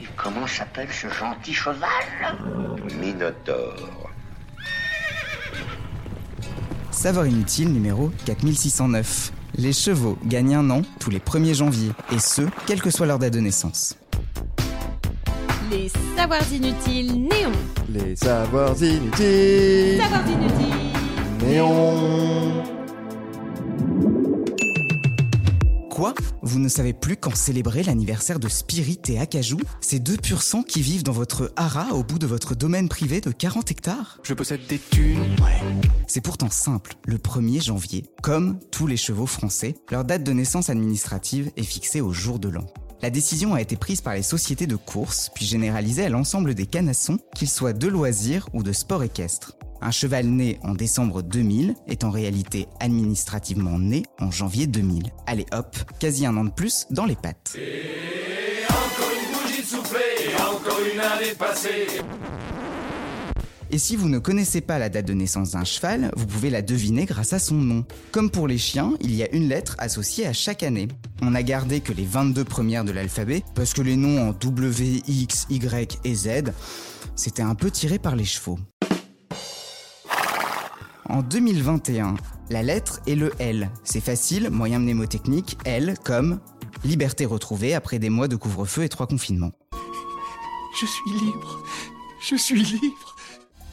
Et comment s'appelle ce gentil cheval Minotaure. Savoir inutile numéro 4609. Les chevaux gagnent un an tous les 1er janvier, et ce, quelle que soit leur date de naissance. Les savoirs inutiles néons. Les savoirs inutiles. Savoirs inutiles. Néon. Quoi Vous ne savez plus quand célébrer l'anniversaire de Spirit et Acajou Ces deux pur sang qui vivent dans votre haras au bout de votre domaine privé de 40 hectares? Je possède des thunes. Ouais. C'est pourtant simple. Le 1er janvier, comme tous les chevaux français, leur date de naissance administrative est fixée au jour de l'an. La décision a été prise par les sociétés de course, puis généralisée à l'ensemble des canassons, qu'ils soient de loisirs ou de sport équestre. Un cheval né en décembre 2000 est en réalité administrativement né en janvier 2000. Allez hop, quasi un an de plus dans les pattes. Et si vous ne connaissez pas la date de naissance d'un cheval, vous pouvez la deviner grâce à son nom. Comme pour les chiens, il y a une lettre associée à chaque année. On n'a gardé que les 22 premières de l'alphabet, parce que les noms en W, X, Y et Z, c'était un peu tiré par les chevaux. En 2021, la lettre est le L. C'est facile, moyen mnémotechnique, L comme liberté retrouvée après des mois de couvre-feu et trois confinements. Je suis libre. Je suis libre.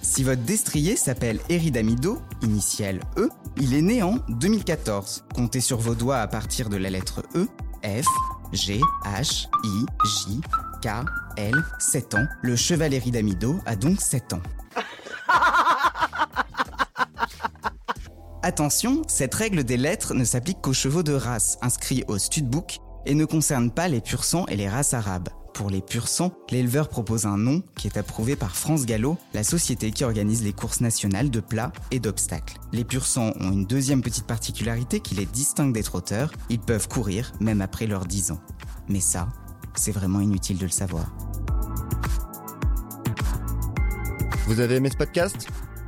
Si votre destrier s'appelle Eridamido, initiale E, il est né en 2014. Comptez sur vos doigts à partir de la lettre E, F, G, H, I, J, K, L, 7 ans. Le cheval Eridamido a donc 7 ans. Attention, cette règle des lettres ne s'applique qu'aux chevaux de race inscrits au studbook et ne concerne pas les pur et les races arabes. Pour les pur l'éleveur propose un nom qui est approuvé par France Gallo, la société qui organise les courses nationales de plats et d'obstacles. Les pur ont une deuxième petite particularité qui les distingue des trotteurs, ils peuvent courir même après leurs 10 ans. Mais ça, c'est vraiment inutile de le savoir. Vous avez aimé ce podcast?